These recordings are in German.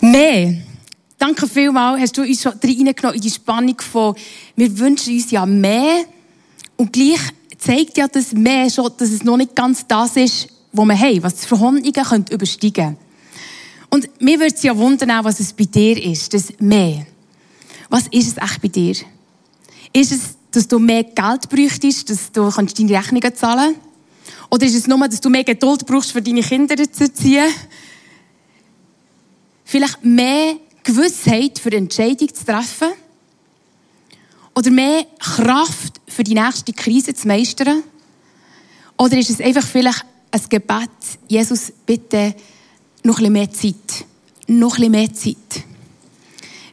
Mehr. Danke vielmals, hast du uns schon reingenommen in die Spannung von, wir wünschen uns ja mehr. Und gleich zeigt ja das mehr schon, dass es noch nicht ganz das ist, was wir haben, was die Verhandlungen übersteigen können. Und mir würde es ja wundern, was es bei dir ist, das mehr. Was ist es echt bei dir? Ist es, dass du mehr Geld bräuchtest, dass du deine Rechnungen zahlen kannst? Oder ist es nur, dass du mehr Geduld brauchst, für deine Kinder zu erziehen? Vielleicht mehr Gewissheit für Entscheidungen zu treffen? Oder mehr Kraft für die nächste Krise zu meistern? Oder ist es einfach vielleicht ein Gebet, Jesus, bitte noch ein mehr Zeit. Noch ein mehr Zeit.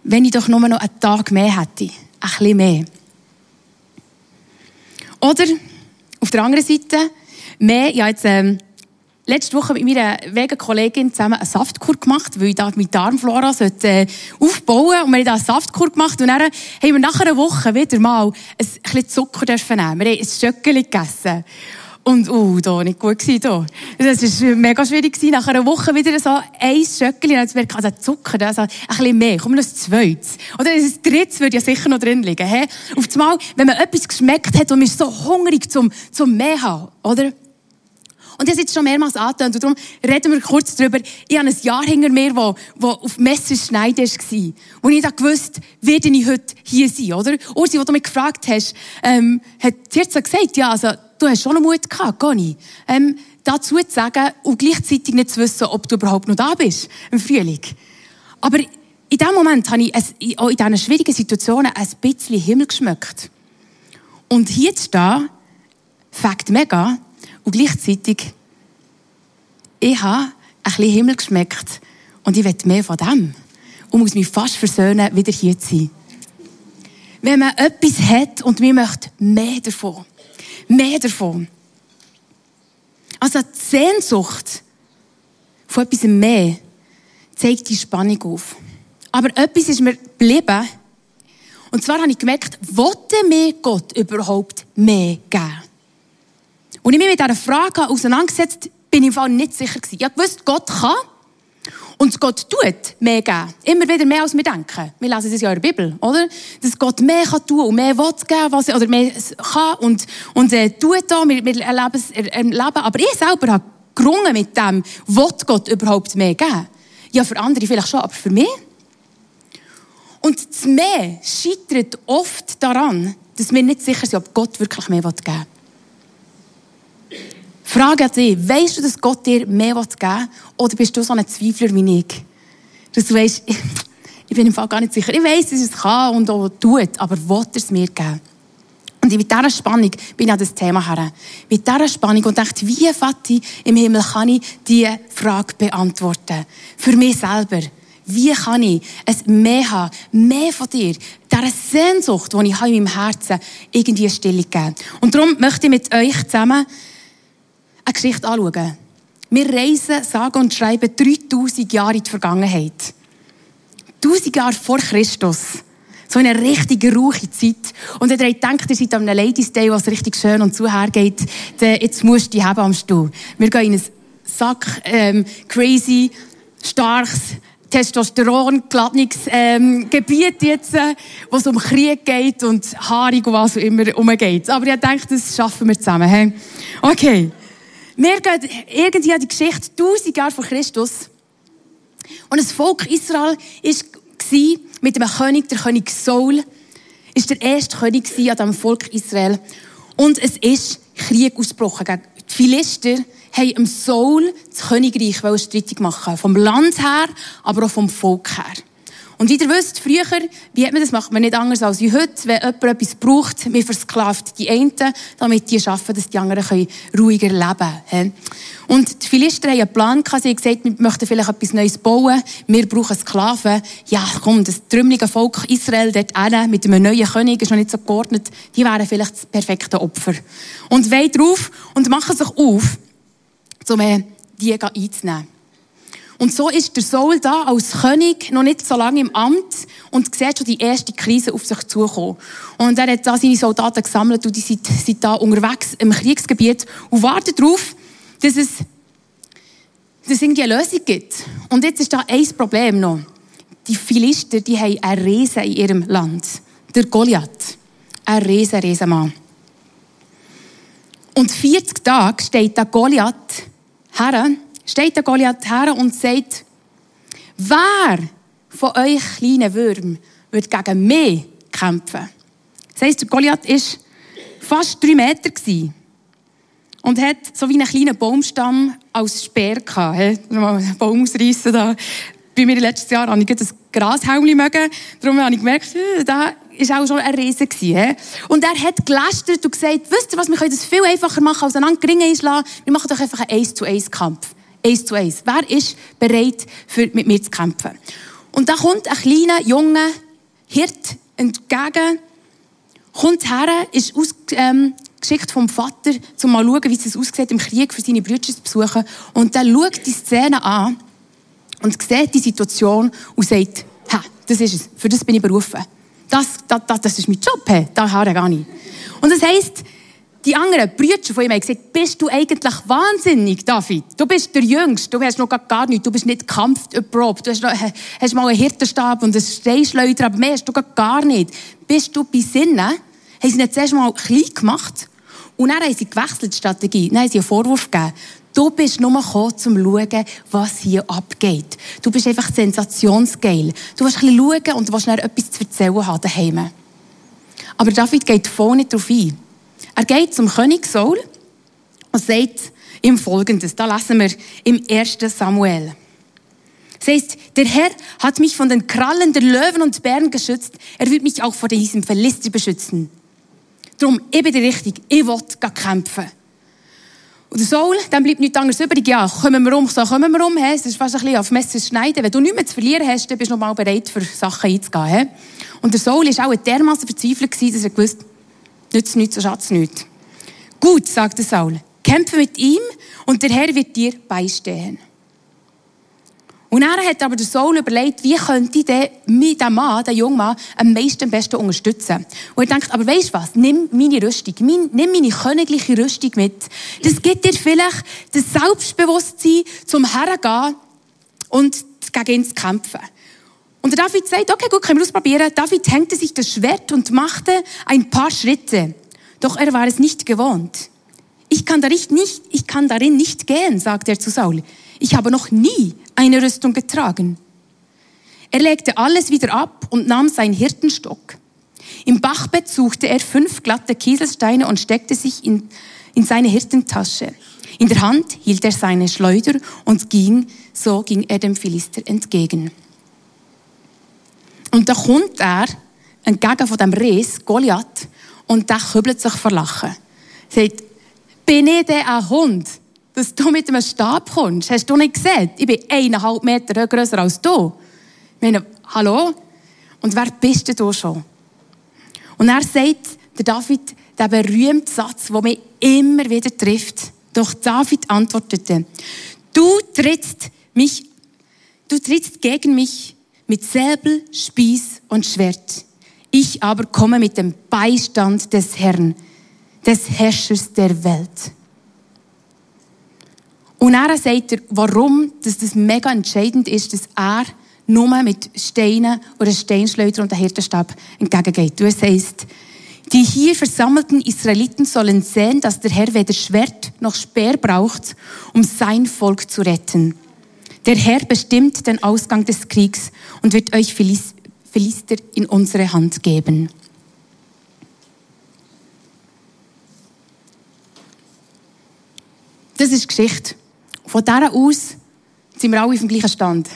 Wenn ich doch nur noch einen Tag mehr hätte. Ein bisschen mehr. Oder, auf der anderen Seite, mehr, habe jetzt, ähm, letzte Woche mit meiner Wegen-Kollegin zusammen eine Saftkur gemacht, weil ich da meine Darmflora sollte, äh, aufbauen Und wir haben da eine Saftkur gemacht. Und dann haben wir nach einer Woche wieder mal ein bisschen Zucker dürfen nehmen. Wir haben ein Stöckchen gegessen. Und, uh, da, nicht gut gewesen, da. Das war mega schwierig gewesen. Nach einer Woche wieder so ein Schöckchen. Und jetzt merke also Zucker, also ein bisschen mehr. Komm, noch ein zweites. Oder ein drittes würde ja sicher noch drin liegen, hä? Auf einmal, wenn man etwas geschmeckt hat und man ist so hungrig zum, zum mehr haben, oder? Und das jetzt schon mehrmals angetönt. Und darum reden wir kurz darüber. Ich habe ein Jahr hinter mir, wo, wo auf Messerschneide war. Wo ich da gewusst, werde ich heute hier sein, oder? Ursi, wo du mich gefragt hast, ähm, hat sie jetzt gesagt, ja, also, du hast schon noch Mut gehabt, Conny. Ähm, dazu zu sagen und gleichzeitig nicht zu wissen, ob du überhaupt noch da bist im Frühling. Aber in dem Moment habe ich auch in diesen schwierigen Situationen ein bisschen Himmel geschmeckt. Und hier zu stehen, fängt mega und gleichzeitig, ich habe ein bisschen Himmel geschmeckt und ich will mehr von dem. Und muss mich fast versöhnen, wieder hier zu sein. Wenn man etwas hat und wir möchten mehr davon, mehr davon. Also die Sehnsucht von etwas mehr zeigt die Spannung auf. Aber etwas ist mir geblieben. Und zwar habe ich gemerkt, wollte mir Gott überhaupt mehr geben? Und ich mich mit dieser Frage auseinandergesetzt, bin ich im Fall nicht sicher gewesen. Ich wusste, Gott kann und Gott tut mehr geben. Immer wieder mehr, als wir denken. Wir lesen es ja in der Bibel, oder? Dass Gott mehr kann tun und mehr will geben, was, oder mehr kann und, und äh, tut da. Wir, wir erleben es erleben. Aber ich selber habe gerungen mit dem, will Gott überhaupt mehr geben? Ja, für andere vielleicht schon, aber für mich? Und das Mehr scheitert oft daran, dass wir nicht sicher sind, ob Gott wirklich mehr geben will. Frage an dich, weißt du, dass Gott dir mehr geben will? Oder bist du so ein Zweifler wie ich? Dass du weißt, ich, bin im Fall gar nicht sicher. Ich weiß, dass es kann und auch tut, aber will er es mir geben? Und mit dieser Spannung bin ich an das Thema her. Mit dieser Spannung und dachte, wie, Vati, im Himmel kann ich diese Frage beantworten? Für mich selber. Wie kann ich es mehr haben, mehr von dir, dieser Sehnsucht, die ich habe in meinem Herzen, irgendwie eine Stille geben? Und darum möchte ich mit euch zusammen eine Geschichte anschauen. Wir reisen, sagen und schreiben 3000 Jahre in die Vergangenheit. 1000 Jahre vor Christus. So eine richtig ruhige Zeit. Und wenn ihr denkt, ihr seid an einem Ladies Day, was richtig schön und zuhergeht, dann jetzt musst du die haben am Stuhl. Wir gehen in ein Sack, ähm, crazy, starkes, Testosteron geladenes ähm, Gebiet jetzt, äh, wo es um Krieg geht und haarig und was auch immer umgeht. Aber ich denke, das schaffen wir zusammen. He? Okay. Wir gehen irgendwie an die Geschichte 1000 Jahre vor Christus. Und das Volk Israel war mit dem König, der König Saul, ist der erste König an dem Volk Israel. Und es ist Krieg ausgebrochen die Philister haben Saul das Königreich streitig machen Vom Land her, aber auch vom Volk her. Und wie ihr wisst, früher, wie hat man das, macht man nicht anders als heute. Wenn jemand etwas braucht, man versklavt die einen, damit die schaffen, dass die anderen ruhiger leben können. Und die Philister haben einen Plan. Sie haben gesagt, wir möchten vielleicht etwas Neues bauen. Wir brauchen Sklaven. Ja, komm, das trümmelige Volk Israel dort hin, mit einem neuen König, ist noch nicht so geordnet. Die wären vielleicht das perfekte Opfer. Und wollen drauf und machen sich auf, um die einzunehmen. Und so ist der Saul da als König noch nicht so lange im Amt und sieht schon die erste Krise auf sich zukommen. Und er hat da seine Soldaten gesammelt und die sind, sind da unterwegs im Kriegsgebiet und warten darauf, dass es, dass es irgendwie eine Lösung gibt. Und jetzt ist da ein Problem noch. Die Philister, die haben einen Riesen in ihrem Land. Der Goliath. Ein riesen, riesen Mann. Und 40 Tage steht der Goliath her, steht der Goliath her und sagt, wer von euch kleinen Würm wird gegen mich kämpfen? Das heisst, der Goliath war fast drei Meter und hat so wie einen kleinen Baumstamm als Speer gehabt. He? Mal einen Baum ausreißen da. Bei mir letztes Jahr habe ich ein Grashelm mögen. Darum habe ich gemerkt, äh, da ist auch schon ein Riese gewesen. Und er hat gelästert und gesagt, wisst ihr was, wir können das viel einfacher machen, als einander Gringe einschlagen. Wir machen doch einfach einen 1 zu 1 Kampf. 1 zu 1. Wer ist bereit, für, mit mir zu kämpfen? Und da kommt ein kleiner, junger Hirt entgegen, kommt her, ist ausgeschickt ähm, vom Vater, um mal zu schauen, wie es aussieht im Krieg, für seine Brüder zu besuchen. Und dann schaut die Szene an und sieht die Situation und sagt, ha, das ist es, für das bin ich berufen. Das, das, das, das ist mein Job, hey. da habe ich gar nicht. Und das heisst, die anderen Brüder von ihm haben gesagt, bist du eigentlich wahnsinnig, David? Du bist der Jüngste, du hast noch gar nichts, du bist nicht kampferprobt, du hast, noch, hast mal einen Hirtenstab und einen Steinschleuder, aber mehr hast du gar nicht. Bist du bei Sinnen? Haben sie ihn zuerst mal klein gemacht und dann haben sie gewechselt, die Strategie. Dann haben sie einen Vorwurf gegeben. Du bist nur gekommen, um zu schauen, was hier abgeht. Du bist einfach sensationsgeil. Du willst ein bisschen schauen und willst dann etwas zu erzählen haben daheim. Aber David geht voll nicht darauf ein. Er geht zum König Saul und sagt ihm Folgendes. Da lesen wir im 1. Samuel. Es heißt, der Herr hat mich von den Krallen der Löwen und Bären geschützt. Er wird mich auch vor diesem Verlister beschützen. Darum, ich bin richtig. Ich will kämpfen. Und der Saul, dann bleibt nichts anderes übrig. Ja, kommen wir um, so kommen wir um. Es ist fast ein bisschen auf Messer schneiden. Wenn du nichts mehr zu verlieren hast, dann bist du noch mal bereit, für Sachen einzugehen. He? Und der Saul war auch dermaßen verzweifelt, dass er gewusst nützt nichts, so schatz nichts. Gut, sagte Saul, kämpfe mit ihm und der Herr wird dir beistehen. Und er hat aber der Saul überlegt, wie könnte ich den, Mann, den jungen Mann, am meisten, am besten unterstützen. Und er denkt, aber weißt was? Nimm meine Rüstung, nimm meine königliche Rüstung mit. Das gibt dir vielleicht das Selbstbewusstsein, zum Hergehen und gegen ihn zu kämpfen. Und der David sagt, okay, gut, können wir ausprobieren. David hängte sich das Schwert und machte ein paar Schritte. Doch er war es nicht gewohnt. Ich kann darin nicht, ich kann darin nicht gehen, sagte er zu Saul. Ich habe noch nie eine Rüstung getragen. Er legte alles wieder ab und nahm seinen Hirtenstock. Im Bachbett suchte er fünf glatte Kieselsteine und steckte sich in, in seine Hirtentasche. In der Hand hielt er seine Schleuder und ging, so ging er dem Philister entgegen. Und da kommt er entgegen von dem Ries, Goliath, und der kübelt sich vor Lachen. Sagt, bin ich denn ein Hund? dass du mit einem Stab kommst. Hast du nicht gesehen? Ich bin eineinhalb Meter größer als du. Ich meine, hallo? Und wer bist du schon? Und er sagt, der David, der berühmte Satz, der mich immer wieder trifft. Doch David antwortete, du trittst mich, du trittst gegen mich mit Säbel, Spieß und Schwert. Ich aber komme mit dem Beistand des Herrn, des Herrschers der Welt. Und er sagt er, warum dass das mega entscheidend ist, dass er nur mit Steinen oder Steinschleuder und einem Hirtenstab entgegengeht. Du heißt, die hier versammelten Israeliten sollen sehen, dass der Herr weder Schwert noch Speer braucht, um sein Volk zu retten. Der Herr bestimmt den Ausgang des Kriegs und wird euch Philister in unsere Hand geben. Das ist Geschichte. Von dieser aus sind wir alle auf dem gleichen Stand.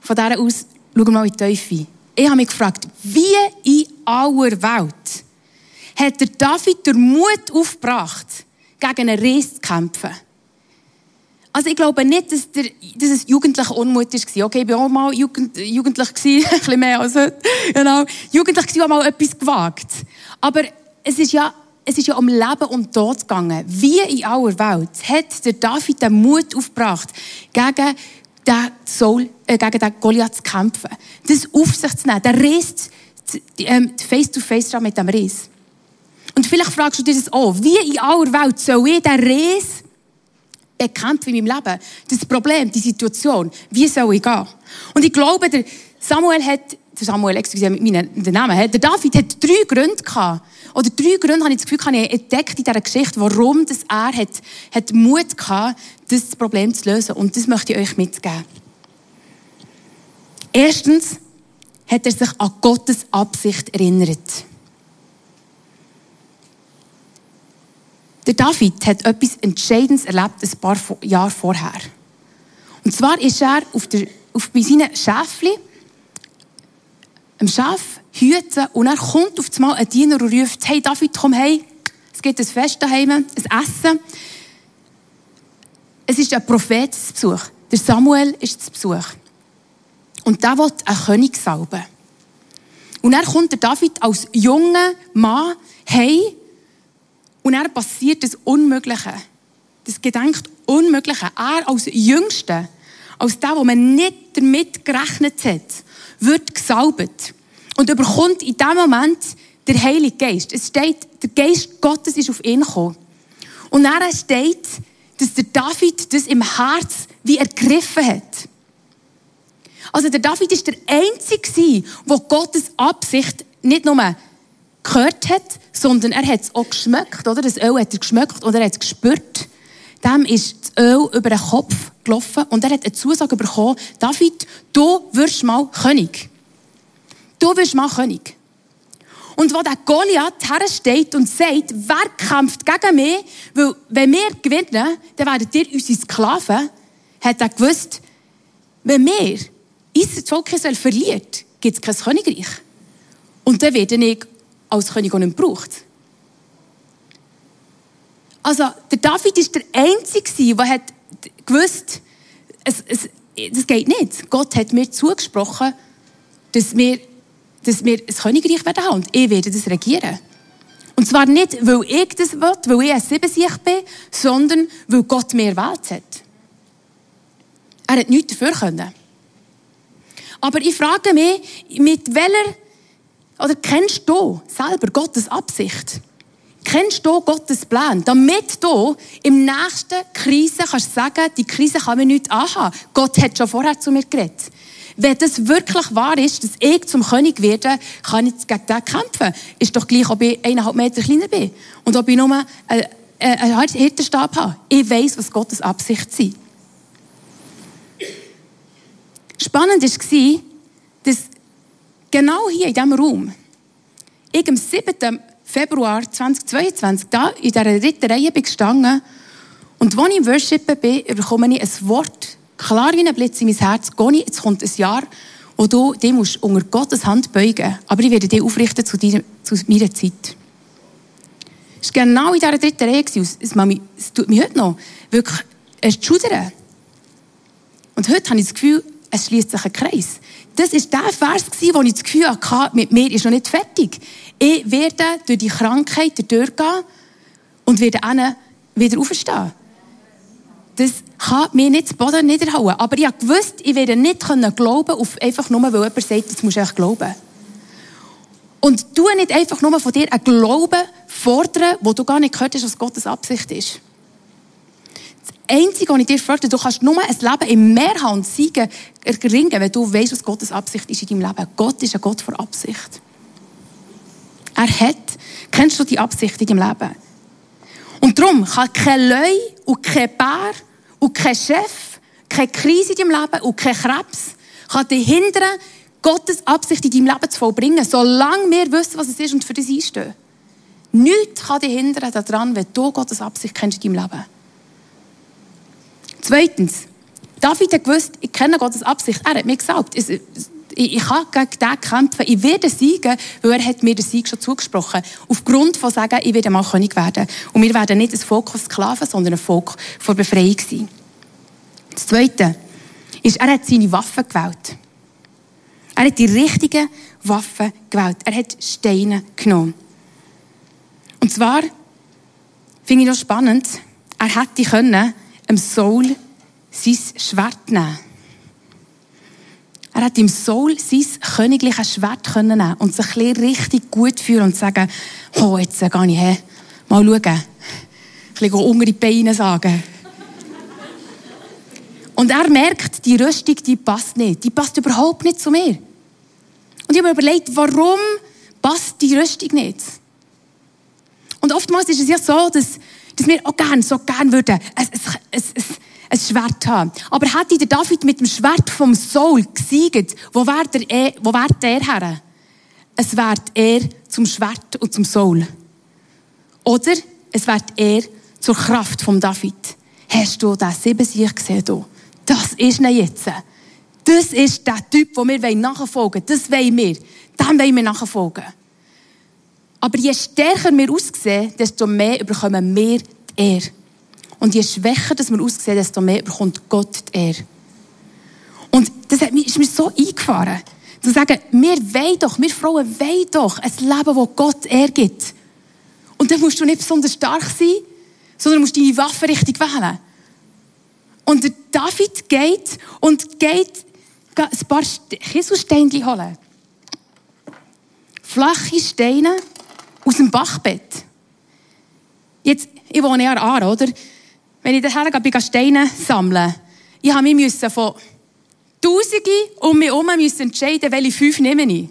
Von dieser aus schauen wir mal in die Teufel. Ich habe mich gefragt, wie in aller Welt hat der David den Mut aufgebracht, gegen einen Riss zu kämpfen? Also ich glaube nicht, dass, der, dass es jugendlicher Unmut war. Okay, ich war auch mal jugend, jugendlich, gewesen, ein bisschen mehr als heute. Genau. Jugendlich war mal etwas gewagt. Aber es ist ja es ist ja um Leben und Tod gegangen. Wie in aller Welt hat der David den Mut aufgebracht, gegen den Saul, äh, gegen den Goliath zu kämpfen. Das auf sich zu nehmen. Der reist ähm, face to face mit dem Ries. Und vielleicht fragst du dir das auch. Wie in aller Welt soll ich den Ries bekämpfen in meinem Leben? Das Problem, die Situation. Wie soll ich gehen? Und ich glaube, der Samuel hat, der Samuel, excuse, mit meinen Namen, der David hat drei Gründe gehabt. Oder drei Gründe habe ich das Gefühl, habe ich entdeckt in dieser Geschichte, warum das er hat, hat Mut gehabt, das Problem zu lösen. Und das möchte ich euch mitgeben. Erstens hat er sich an Gottes Absicht erinnert. Der David hat etwas Entscheidendes erlebt, ein paar Jahre vorher. Und zwar ist er auf, der, auf bei seinen Schäfchen, einem Schaf, hüten, und er kommt auf einmal ein Diener und ruft, hey David, komm hey, es gibt ein Fest daheim, ein Essen. Es ist ein Prophetensbesuch. Der Samuel ist zu Besuch. Und der will einen König salben. Und dann kommt der David als junger Mann hey und er passiert das Unmögliche. Das gedenkt Unmögliche. Er als Jüngster, als der, wo man nicht damit gerechnet hat, wird gesalbt und überkommt in dem Moment der Heilige Geist. Es steht, der Geist Gottes ist auf ihn gekommen. Und dann steht, dass der David das im Herz wie ergriffen hat. Also der David ist der Einzige, der Gottes Absicht nicht nur gehört hat, sondern er hat es auch geschmeckt, oder? Das Öl hat er geschmeckt und er hat es gespürt. Dem ist das Öl über den Kopf gelaufen und er hat eine Zusage bekommen, David, du wirst mal König. Du wirst mal König. Und wo der Goliath hersteht und sagt, wer kämpft gegen mich, weil wenn wir gewinnen, dann werdet ihr unsere Sklaven, hat er gewusst, wenn wir unser Volk Israel verliert, gibt es kein Königreich. Und dann werde ich als König auch nicht gebraucht. Also, der David ist der Einzige, der hat gewusst, es, es, das geht nicht. Gott hat mir zugesprochen, dass wir, dass wir ein Königreich werden haben und ich werde das regieren. Und zwar nicht, weil ich das will, weil ich ein Siebensicht bin, sondern weil Gott mir gewählt hat. Er hat nichts dafür können. Aber ich frage mich, mit welcher, oder kennst du selber Gottes Absicht? Kennst du Gottes Plan? Damit du im nächsten Krise kannst sagen, die Krise kann mir nicht anhaben. Gott hat schon vorher zu mir geredet. Wenn das wirklich wahr ist, dass ich zum König werde, kann ich gegen den kämpfen. Ist doch gleich, ob ich eineinhalb Meter kleiner bin. Und ob ich nur einen, einen Hirtenstab habe. Ich weiß, was Gottes Absicht ist. Spannend war, genau hier in diesem Raum, ich am 7. Februar 2022 da in dieser dritten Reihe bin gestanden und als ich im Worshipen bin, bekomme ich ein Wort, klar wie ein Blitz in mein Herz, Goni, jetzt kommt ein Jahr, wo du dich musst unter Gottes Hand beugen aber ich werde dich aufrichten zu, deiner, zu meiner Zeit. Es war genau in dieser dritten Reihe. Es, tut mir heute noch wirklich schudern. Und heute habe ich das Gefühl, es schließt sich ein Kreis. Das war der Vers, wo ich das Gefühl hatte, mit mir ist noch nicht fertig. Ich werde durch die Krankheit durchgehen und werde dann wieder aufstehen. Das kann mir nicht das Boden niederhauen. Aber ich wusste, ich werde nicht glauben auf einfach nur, weil jemand sagt, das musst du echt glauben. Und du nicht einfach nur von dir einen Glauben fordern, wo du gar nicht gehört hast, was Gottes Absicht ist. Einzige, was ich dir frage, du kannst nur ein Leben im Meer haben und Siegen erringen, wenn du weißt, was Gottes Absicht ist in deinem Leben. Gott ist ein Gott vor Absicht. Er hat, kennst du die Absicht in deinem Leben? Und darum kann kein Leu und kein Bär und kein Chef, keine Krise in deinem Leben und kein Krebs kann dich hindern, Gottes Absicht in deinem Leben zu vollbringen, solange wir wissen, was es ist und für das einstehen. Nichts kann dich hindern daran, wenn du Gottes Absicht kennst in deinem Leben. Zweitens, David hat gewusst, ich kenne Gottes Absicht. Er hat mir gesagt, ich, ich kann gegen den kämpfen, ich werde siegen, weil er hat mir den Sieg schon zugesprochen. Aufgrund von sagen, ich werde mal König werden. Und wir werden nicht ein Volk von Sklaven, sondern ein Volk von Befreiung sein. Das Zweite ist, er hat seine Waffen gewählt. Er hat die richtigen Waffen gewählt. Er hat Steine genommen. Und zwar finde ich noch spannend, er hätte können dem Saul sein Schwert nehmen. Er hat im Soul sein königliches Schwert nehmen und sich ein richtig gut fühlen und sagen, oh, jetzt gehe ich her, mal schauen. Ein bisschen unter die Beine sagen. Und er merkt, die Rüstung, die passt nicht. Die passt überhaupt nicht zu mir. Und ich habe mir überlegt, warum passt die Rüstung nicht? Und oftmals ist es ja so, dass, dass wir auch gerne, so gerne würden, ein, ein, ein, ein Schwert haben. Aber hätte der David mit dem Schwert vom Soul gesiegt, wo wäre der, wo wäre der her? Es wäre er zum Schwert und zum Soul. Oder es wird er zur Kraft vom David. Hast du das sieben Sieg gesehen? Hier? Das ist nicht jetzt. Das ist der Typ, wo wir nachfolgen wollen. Das wollen wir. Dem wollen wir nachfolgen. Aber je stärker wir aussehen, desto mehr bekommen wir die Ehre. Und je schwächer dass wir aussehen, desto mehr bekommt Gott die Ehre. Und das ist mir so eingefahren. Zu sagen, wir wollen doch, wir Frauen wollen doch ein Leben, das Gott Ehre gibt. Und dann musst du nicht besonders stark sein, sondern musst deine Waffe richtig wählen. Und der David geht und geht ein paar Kieselsteine holen. Flache Steine aus dem Bachbett. Jetzt, ich wohne ja an, oder? Wenn ich daher gehe, bin Steine sammeln. Ich habe mich von Tausende um mich herum entscheiden, welche fünf nehme ich.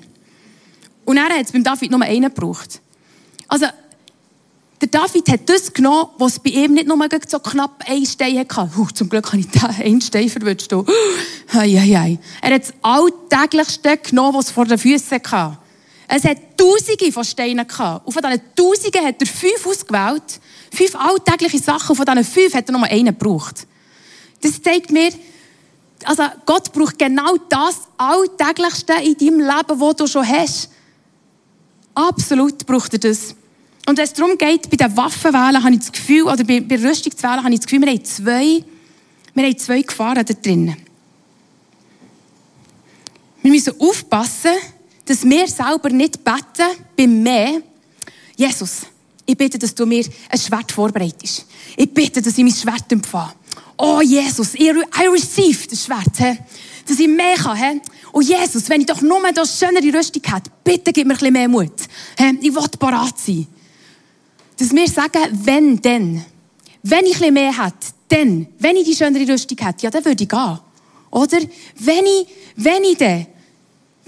Und er hat es beim David nur einen gebraucht. Also, der David hat das genommen, was bei ihm nicht nur so knapp ein Stein hatte. Uh, zum Glück habe ich da einen Stein verwünscht. Uh, hei, hei. Er hat das Alltäglichste genommen, was vor den Füßen hatte. Es hat Tausende von Steinen gehabt. Und von diesen Tausenden hat er fünf ausgewählt. Fünf alltägliche Sachen. Und von diesen fünf hat er nur einen gebraucht. Das zeigt mir, also Gott braucht genau das Alltäglichste in deinem Leben, das du schon hast. Absolut braucht er das. Und wenn es darum geht, bei den Waffenwählen habe ich das Gefühl, oder bei, bei Rüstungswählen habe ich das Gefühl, wir haben zwei, wir haben zwei Gefahren da drin. Wir müssen aufpassen, dass wir selber nicht beten beim Mehr. Jesus, ich bitte, dass du mir ein Schwert vorbereitest. Ich bitte, dass ich mein Schwert empfange. Oh Jesus, I receive das Schwert. He? Dass ich mehr kann. He? Oh Jesus, wenn ich doch nur das schönere Rüstung hätte, bitte gib mir ein bisschen mehr Mut. He? Ich will parat sein dass wir sagen, wenn, denn. Wenn ich ein mehr hätte, dann, wenn ich die schönere Rüstung hätte, ja, dann würde ich gehen. Oder? Wenn ich, wenn ich dann,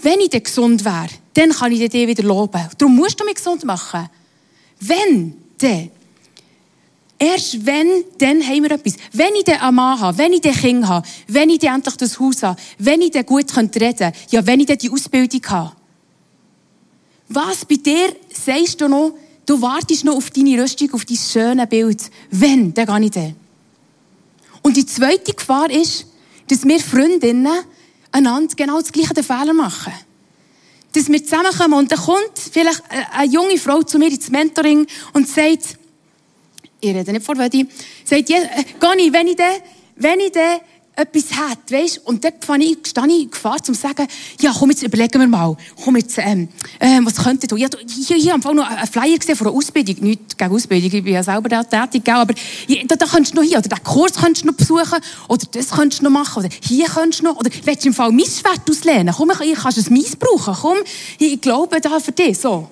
wenn ich dann gesund wäre, dann kann ich dir wieder loben. Darum musst du mich gesund machen. Wenn, dann. Erst wenn, dann haben wir etwas. Wenn ich dann einen Mann habe, wenn ich dann Kind habe, wenn ich dann endlich das Haus habe, wenn ich dann gut reden könnte, ja, wenn ich dann die Ausbildung habe. Was bei dir sagst du noch, Du wartest noch auf deine Rüstung, auf dein schöne Bild. Wenn, dann gehe ich dann. Und die zweite Gefahr ist, dass wir Freundinnen einander genau das gleiche Fehler machen. Dass wir zusammenkommen und dann kommt vielleicht eine junge Frau zu mir ins Mentoring und sagt, ich rede nicht vor Wedi, sagt, äh, Gani, wenn ich dann, wenn ich dann etwas hat, weißt? Und dann stehe ich, stehe ich in Gefahr, zu sagen, ja, komm, jetzt überlegen wir mal, komm jetzt, ähm, ähm, was könnte du? Ich habe hier, hier am Anfang noch einen Flyer gesehen von einer Ausbildung, nicht gegen Ausbildung, ich bin ja selber da tätig, aber da, da könntest du noch hier, oder den Kurs könntest du noch besuchen, oder das könntest du noch machen, oder hier könntest du noch, oder willst du im Fall mein Schwert auslehnen? Komm, ich, kannst es meins brauchen, komm, ich, ich glaube da für dich, so.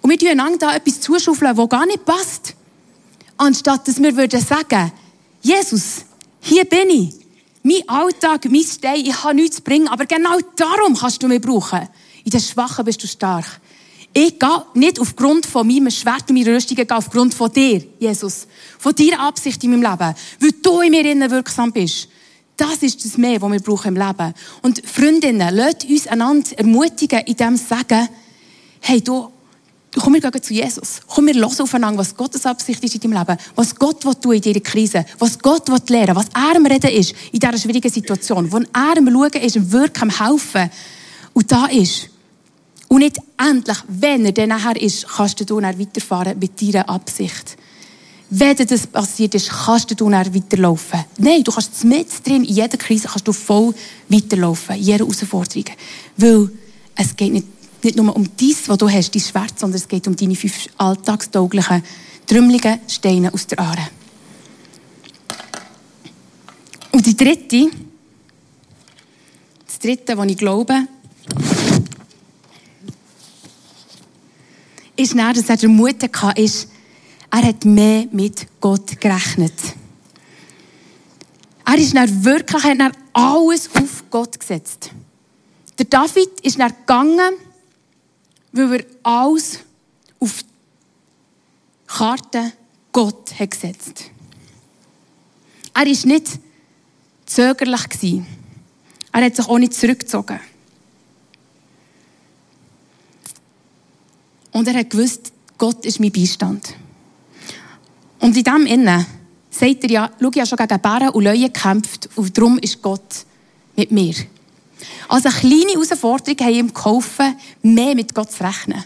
Und wir tun einander da etwas zuschaufeln, das gar nicht passt. Anstatt, dass wir würden sagen, Jesus, hier bin ich. Mein Alltag, mein Stein, ich habe nichts zu bringen, aber genau darum kannst du mich brauchen. In den Schwachen bist du stark. Ich gehe nicht aufgrund von meinem Schwert und meiner Rüstung, ich gehe aufgrund von dir, Jesus. Von deiner Absicht in meinem Leben. Weil du in mir innen wirksam bist. Das ist das Mehr, was wir brauchen im Leben. Und Freundinnen, lasst uns einander ermutigen, in dem sagen, hey, du, komm, wir gehen zu Jesus. Komm, wir hören aufeinander, was Gottes Absicht ist in deinem Leben. Was Gott will tun in dieser Krise. Was Gott will lernen. Was er am Reden ist in dieser schwierigen Situation. Wo er am Schauen ist, am Wirken, am Helfen. Und da ist. Und nicht endlich, wenn er dann nachher ist, kannst du dann weiterfahren mit deiner Absicht. Wenn das passiert ist, kannst du dann weiterlaufen. Nein, du kannst mit drin, in jeder Krise kannst du voll weiterlaufen. In jeder Herausforderung. Weil es geht nicht nicht nur um dies, was du hast, dein Schwert, sondern es geht um deine fünf alltagstauglichen, trümmeligen Steine aus der Aare. Und die dritte, das Dritte, was ich glaube, ist dann, dass er den Mut hatte, ist, er hat mehr mit Gott gerechnet. Er ist dann wirklich, hat dann alles auf Gott gesetzt. Der David ist dann gegangen, weil er alles auf die Karte Gott hat gesetzt. Er war nicht zögerlich. Er hat sich auch nicht zurückgezogen. Und er hat gewusst, Gott ist mein Beistand. Und in diesem Innen sagt er ja, schau, ich habe schon gegen Bären und Löwen gekämpft und darum ist Gott mit mir. Also kleine Herausforderungen haben ihm geholfen, mehr mit Gott zu rechnen.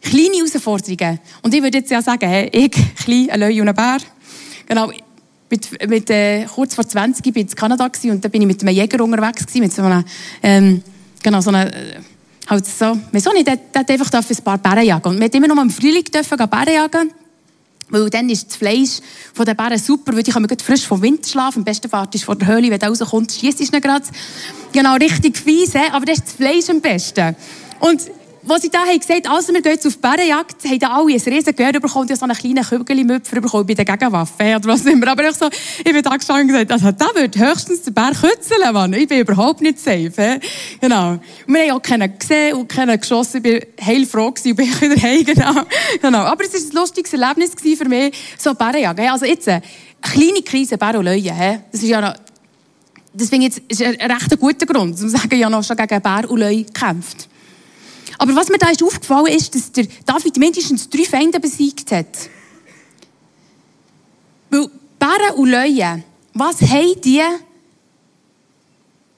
Kleine Herausforderungen. Und ich würde jetzt ja sagen, ich, klein, ein Löwe und ein Bär. Genau, mit, mit, äh, kurz vor 20 war ich in Kanada und da bin ich mit einem Jäger unterwegs gewesen, mit so einem, ähm, genau, so einem, äh, halt so, wieso nicht, der, der einfach ein paar Bären jagen. Und wir haben immer noch im Frühling dürfen Bären jagen. Weil dann ist das Fleisch von den Bären super, weil die kommen frisch vom Winterschlaf. Am besten Fahrt ist vor der Höhle, wenn du rauskommst, schießt du gerade. Genau, richtig fies, aber das ist das Fleisch am besten. Und was sie da haben gesagt, also wir gehen jetzt auf Bärenjagd, haben da alle ein riesen Gehör bekommen, ja so einen kleinen Kügelmüpfer bekommen bei der Gegenwaffe oder was immer. Aber ich so, ich bin da gestanden und gesagt, also da wird höchstens der Bär kützeln, Mann. Ich bin überhaupt nicht safe. He? Genau. Wir haben auch keinen gesehen und keinen geschossen. Ich bin heilfroh gewesen und bin wieder heim, genau. genau. Aber es war ein lustiges Erlebnis für mich, so Bärenjagd. Also jetzt, eine kleine Krise, Bär und Löwen, das ist ja noch, ich jetzt, ist ein recht guter Grund, um zu sagen, ja noch schon gegen Bär und Löwe kämpft. Aber was mir da ist aufgefallen ist, dass der David mindestens drei Feinde besiegt hat. Weil Bären und Löwen, was haben die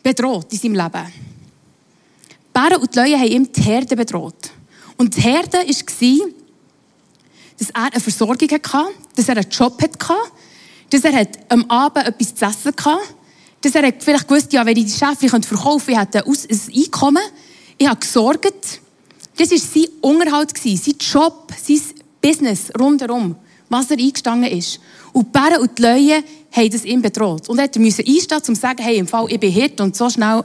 bedroht in seinem Leben? Bären und die Löwen haben ihm die Herde bedroht. Und die Herde war, dass er eine Versorgung hatte, dass er einen Job hatte, dass er am Abend etwas zu essen hatte, dass er vielleicht gewusst ja, wenn ich die Chefin verkaufen könnte, ich hätte ein Einkommen. Ich habe gesorgt, das war sein Unterhalt, sein Job, sein Business rundherum, was er eingestanden ist. Und die Bären und die Löwen haben das ihm bedroht. Und er musste einstehen, um zu sagen, hey, im Fall, ich bin Hirt und so schnell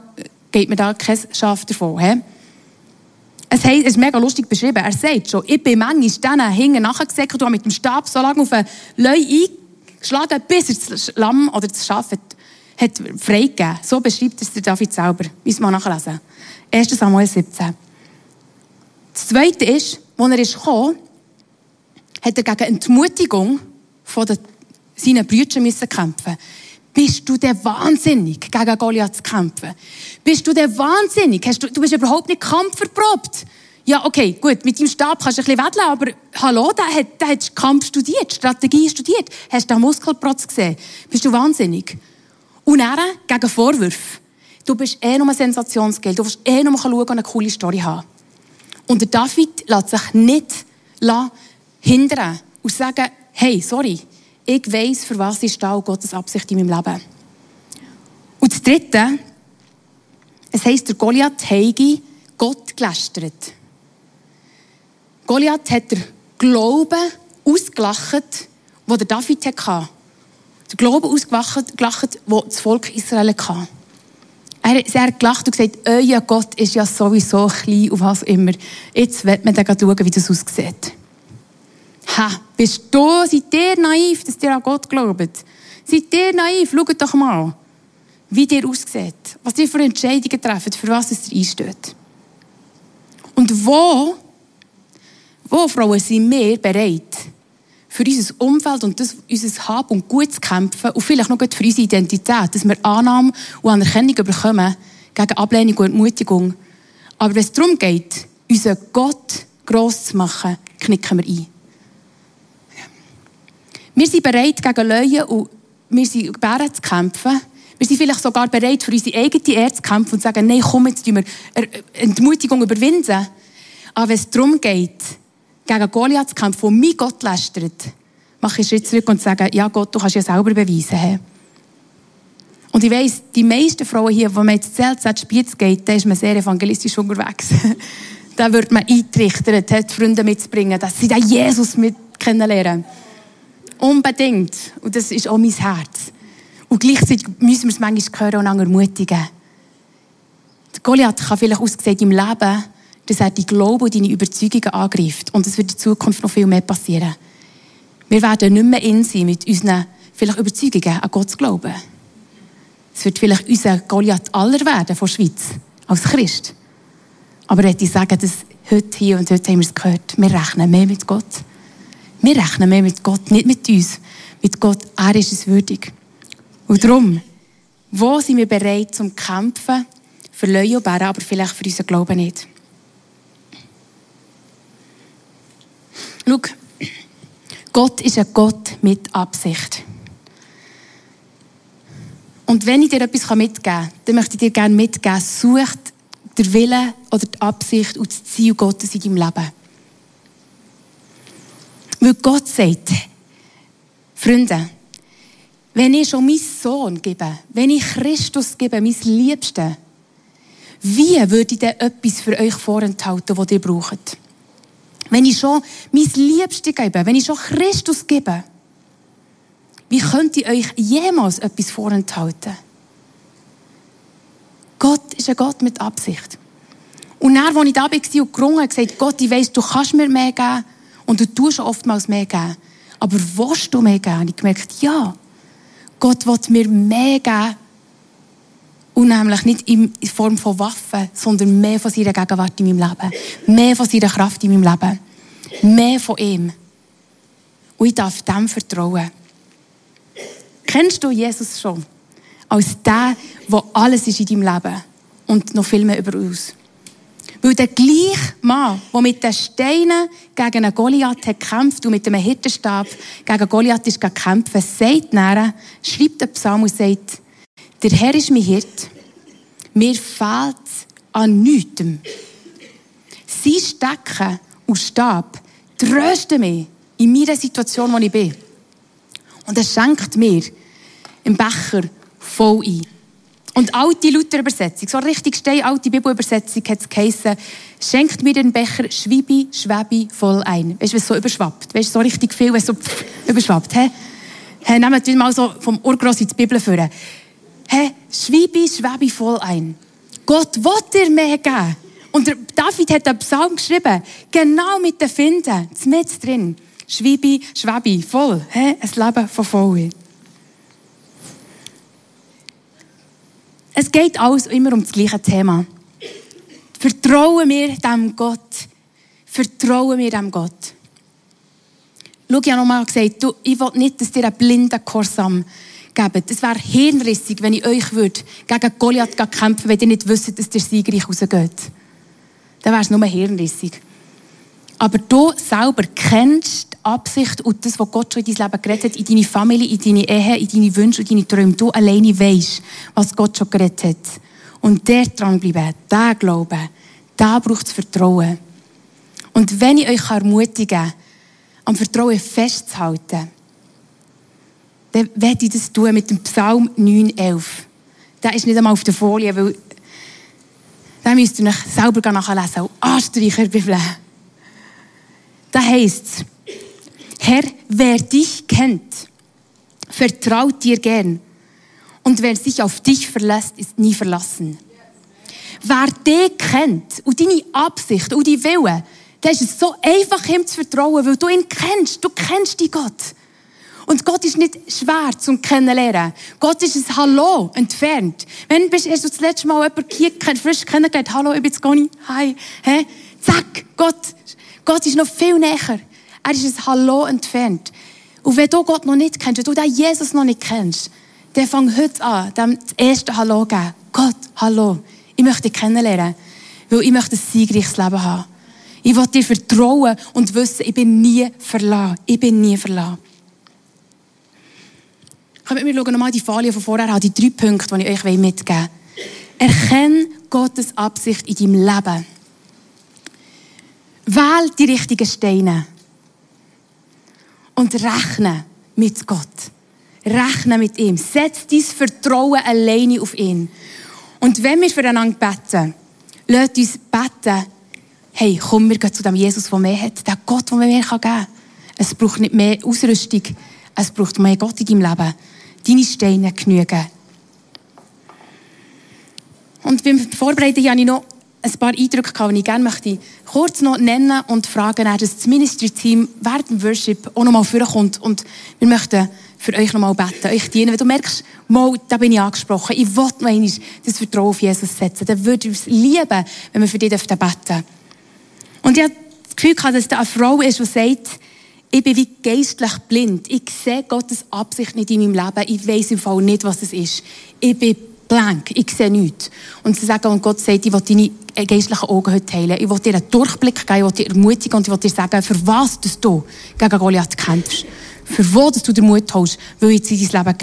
geht mir da kein Schaf davon. He? Es ist mega lustig beschrieben. Er sagt schon, ich bin manchmal denen hinten nachgesäckelt und habe mit dem Stab so lange auf einen Löwe eingeschlagen, bis er das Lamm oder das Schaf hat, hat freigegeben. So beschreibt es der David selber. Müssen wir nachlesen. 1. Samuel 17. Das Zweite ist, als er ist gekommen, hat er gegen Entmutigung von den, seinen Brüdern müssen kämpfen. Bist du der wahnsinnig, gegen Goliath zu kämpfen? Bist du der wahnsinnig? Hast du, du bist überhaupt nicht kampfverprobt. Ja, okay, gut, mit deinem Stab kannst du ein bisschen wedeln, aber hallo, der hat, der hat Kampf studiert, Strategie studiert. Hast du den Muskelprotz gesehen? Bist du wahnsinnig? Und dann, gegen Vorwürfe. Du bist eh nur ein Sensationsgeld. Du willst eh nur schauen und eine coole Story haben. Und der David lässt sich nicht hindern und sagen, hey, sorry, ich weiss, für was ist da Gottes Absicht in meinem Leben. Und das Dritte, es heisst, der Goliath heige Gott gelästert. Goliath hat der Glauben ausgelacht, wo der David hatte. Der Glauben ausgelacht, wo das Volk Israel hatte. Er hat sehr gelacht und gesagt, euer Gott ist ja sowieso klein und was immer. Jetzt wird man dann schauen, wie das aussieht. Ha, bist du, seid ihr naiv, dass ihr an Gott glaubt? Seid ihr naiv? Schaut doch mal, wie ihr aussieht. Was ihr für Entscheidungen trefft, für was es einsteht. Und wo, wo, Frauen, sind wir bereit, für unser Umfeld und das, unser Hab und Gut zu kämpfen und vielleicht noch für unsere Identität, dass wir Annahme und Anerkennung bekommen gegen Ablehnung und Entmutigung. Aber wenn es darum geht, unseren Gott gross zu machen, knicken wir ein. Wir sind bereit, gegen Löwen und wir sind Bären zu kämpfen. Wir sind vielleicht sogar bereit, für unsere eigene Ehre zu kämpfen und zu sagen, nein, komm, jetzt wir Entmutigung überwinden. Aber wenn es darum geht, gegen Goliath kämpfen, wo mein Gott lästert, mache ich Schritt zurück und sage, ja Gott, du kannst ja selber beweisen. He. Und ich weiss, die meisten Frauen hier, wenn man jetzt Zelt zu Spiez geht, da ist man sehr evangelistisch unterwegs. da wird man eintrichtert, hat Freunde mitzubringen, dass sie den Jesus mit kennenlernen. Unbedingt. Und das ist auch mein Herz. Und gleichzeitig müssen wir es manchmal hören und ermutigen. Goliath kann vielleicht ausgesehen im Leben, dass er die Glauben und deine Überzeugungen angreift. Und es wird in Zukunft noch viel mehr passieren. Wir werden nicht mehr in sein mit unseren vielleicht Überzeugungen an Gott zu glauben. Es wird vielleicht unser Goliath aller werden von der Schweiz, als Christ. Aber ich sagen, dass heute hier und heute haben wir es gehört, wir rechnen mehr mit Gott. Wir rechnen mehr mit Gott, nicht mit uns. Mit Gott, er ist es würdig. Und darum, wo sind wir bereit zum Kämpfen für Bären, aber vielleicht für unseren Glauben nicht? Schau, Gott ist ein Gott mit Absicht. Und wenn ich dir etwas mitgeben kann, dann möchte ich dir gerne mitgeben, such der Wille oder die Absicht und das Ziel Gottes in deinem Leben. Weil Gott sagt, Freunde, wenn ich schon meinen Sohn gebe, wenn ich Christus gebe, mein Liebste, wie würde ich denn etwas für euch vorenthalten, was ihr braucht? Wenn ich schon mein Liebste gebe, wenn ich schon Christus gebe, wie könnte ich euch jemals etwas vorenthalten? Gott ist ein Gott mit Absicht. Und dann, als ich da war und gerungen habe, gesagt, Gott, ich weiss, du kannst mir mehr geben und du tust oftmals mehr geben. Aber willst du mehr geben? Und ich gemerkt, ja. Gott will mir mehr geben. Und nämlich nicht in Form von Waffen, sondern mehr von seiner Gegenwart in meinem Leben. Mehr von seiner Kraft in meinem Leben. Mehr von ihm. Und ich darf dem vertrauen. Kennst du Jesus schon? Als der, der alles ist in deinem Leben. Und noch viel mehr über uns. Weil der gleiche Mann, der mit den Steinen gegen einen Goliath hat gekämpft und mit einem Hirtenstab gegen Goliath ist gekämpft, sagt nachher, schreibt den Psalm und sagt, der Herr ist mein Hirt, mir fehlt an nichts. Sein Stecken und Stab trösten mich in meiner Situation, wo ich bin. Und er schenkt mir im Becher voll ein. Und alte Luther-Übersetzung, so richtig steil alte Bibelübersetzung hat es geheissen, schenkt mir den Becher schwibi, schwabi voll ein. Weißt du, es so überschwappt? Weißt du, so richtig viel, es so überschwappt. Hä? Hey, nehmt mal so vom Urgross in die Bibel führen. Hä? Schwibi, schwabi voll ein. Gott will dir mehr geben. Und David hat einen Psalm geschrieben, genau mit den Finden, mit drin. Schwibi, schwabi, voll. Hä? Ein Leben von voll. Es geht alles immer um das gleiche Thema. Vertrauen wir dem Gott. Vertrauen wir dem Gott. Schau, ich habe nochmal gesagt, du, ich will nicht, dass dir einen blinden Korsam geben. Es wäre hirnrissig, wenn ich euch würde gegen Goliath kämpfen wenn ihr nicht wisst, dass der siegreich rausgeht. Dann wäre es nur hirnrissig. Aber du selber kennst die Absicht und das, was Gott schon in dein Leben geredet hat, in deine Familie, in deine Ehe, in deine Wünsche und deine Träume. Du alleine weißt, was Gott schon geredet hat. Und der dranbleiben, der Glauben, da braucht es Vertrauen. Und wenn ich euch ermutigen kann, am Vertrauen festzuhalten, dann werde ich das tun mit dem Psalm 9,11. Der ist nicht einmal auf der Folie, weil den müsst ihr euch selber nachlesen und anstreichen, Bibel. Da heißt es, Herr, wer dich kennt, vertraut dir gern. Und wer sich auf dich verlässt, ist nie verlassen. Wer dich kennt und deine Absicht und deine Wille, der ist es so einfach, ihm zu vertrauen, weil du ihn kennst. Du kennst die Gott. Und Gott ist nicht schwer zum Kennenlernen. Gott ist ein Hallo entfernt. Wenn bist du das letzte Mal jemanden frisch kennengelernt, Hallo, ich bin Conny, hi, hä? Zack, Gott Gott ist noch viel näher. Er ist ein Hallo entfernt. Und wenn du Gott noch nicht kennst, wenn du den Jesus noch nicht kennst, dann fang heute an, dem das erste Hallo geben. Gott, Hallo. Ich möchte dich kennenlernen. Weil ich möchte ein siegreiches Leben haben. Ich will dir vertrauen und wissen, ich bin nie verlassen. Ich bin nie verlassen. Kommt wir schauen nochmal die Folie von vorher an, die drei Punkte, die ich euch mitgeben will. Erkenne Gottes Absicht in deinem Leben. Wähl die richtigen Steine. Und rechne mit Gott. Rechne mit ihm. Setz dein Vertrauen alleine auf ihn. Und wenn wir füreinander beten, lasst uns beten, hey, komm, wir gehen zu dem Jesus, der mehr hat. Der Gott, der mehr geben kann. Es braucht nicht mehr Ausrüstung. Es braucht mehr Gott in deinem Leben. Deine Steine genügen. Und beim Vorbereiten habe ich noch ein paar Eindrücke die ich gerne möchte kurz noch nennen und fragen, dass das Ministry-Team während dem Worship auch noch mal vorkommt. Und wir möchten für euch noch mal beten, euch dienen. Wenn du merkst, mal, da bin ich angesprochen, ich will noch einmal das Vertrauen auf Jesus setzen, dann würde ich es lieben, wenn wir für dich beten dürfen. Und ich habe das Gefühl gehabt, dass da eine Frau ist, die sagt, ich bin wie geistlich blind. Ich sehe Gottes Absicht nicht in meinem Leben. Ich weiß im Fall nicht, was es ist. Ich bin blank. Ich sehe nichts. Und sie sagen, und Gott sagt, ich will deine geistlichen Augen heute heilen. Ich will dir einen Durchblick geben, ich will dir ermutigen und ich will dir sagen, für was du gegen Goliath kämpfst. Für wo du den Mut hast, weil ich in dein Leben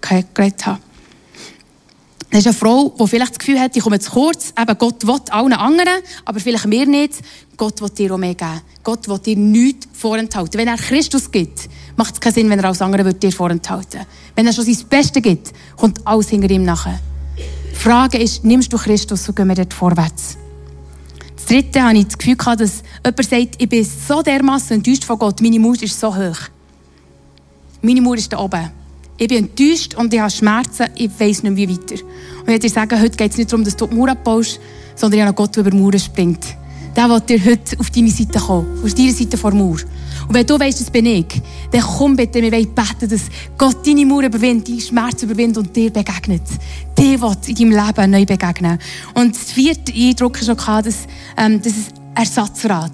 geredet habe. Das ist eine Frau, die vielleicht das Gefühl hat, ich komme zu kurz, eben Gott will allen anderen, aber vielleicht mir nicht. Gott will dir auch mehr geben. Gott will dir nichts vorenthalten. Wenn er Christus gibt, macht es keinen Sinn, wenn er alles andere dir vorenthalten Wenn er schon sein Bestes gibt, kommt alles hinter ihm nachher. Die Frage ist, nimmst du Christus, so gehen wir dort vorwärts. Das Dritte habe ich das Gefühl dass jemand sagt, ich bin so dermaßen enttäuscht von Gott, meine Mauer ist so hoch. Meine Mauer ist da oben. Ich bin enttäuscht und ich habe Schmerzen, ich weiß nicht mehr, wie weiter. Und ich würde dir sagen, heute geht es nicht darum, dass du die Mauer abbaust, sondern ich habe einen Gott, der über Mauern springt. Der will dir heute auf deine Seite kommen, auf deine Seite vor Mauer. Und wenn du weißt, das bin ich, dann komm bitte, wir wollen beten, dass Gott deine Mauer überwindet, deine Schmerzen überwindet und dir begegnet. Dir will in deinem Leben neu begegnen. Und das vierte Eindruck ist auch, dass, ähm, das ist Ersatzrat.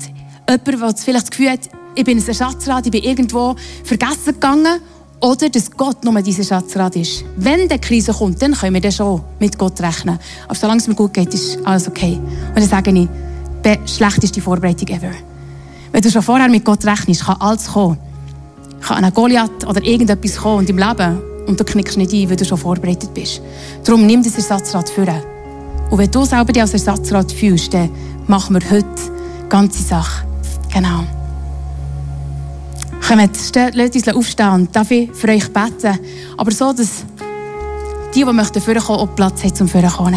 Jemand, der vielleicht das Gefühl hat, ich bin ein Ersatzrat, ich bin irgendwo vergessen gegangen oder dass Gott nur dieser Schatzrat ist. Wenn die Krise kommt, dann können wir dann schon mit Gott rechnen. Aber solange es mir gut geht, ist alles okay. Und dann sage ich, die schlechteste Vorbereitung ever. Wenn du schon vorher mit Gott rechnest, kann alles kommen. Kann ein Goliath oder irgendetwas kommen und im Leben und du knickst nicht ein, weil du schon vorbereitet bist. Darum nimm das Ersatzrad führen. Und wenn du selber dich als Ersatzrad fühlst, dann machen wir heute die ganze Sache. Genau. Kommt, lasst uns aufstehen und darf ich für euch beten. Aber so, dass die, die möchten vorkommen, auch Platz haben zum Vorkommen.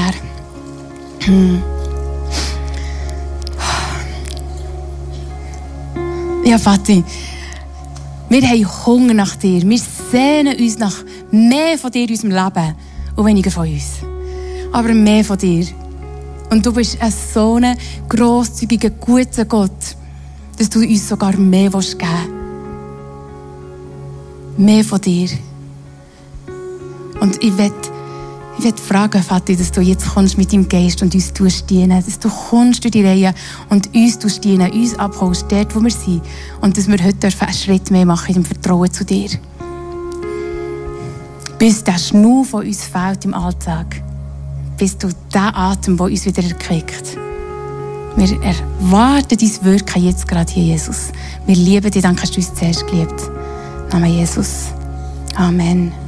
Hm. Ja, Vati, wir haben Hunger nach dir. Wir sehnen uns nach mehr von dir in unserem Leben und weniger von uns. Aber mehr von dir. Und du bist ein so grosszügiger, guter Gott, dass du uns sogar mehr geben willst mehr von dir. Und ich werde ich will fragen, Vater, dass du jetzt kommst mit deinem Geist und uns tust dienen, dass du kommst durch die Reihe und uns tust dienen, uns abholst, dort, wo wir sind. Und dass wir heute einen Schritt mehr machen im Vertrauen zu dir. Bis der Schnur von uns fällt im Alltag. Bis du der Atem, der uns wieder erquickt. Wir erwarten dein Wirken jetzt gerade hier, Jesus. Wir lieben dich, danke, dass du uns zuerst geliebt Name Jesus. Amen.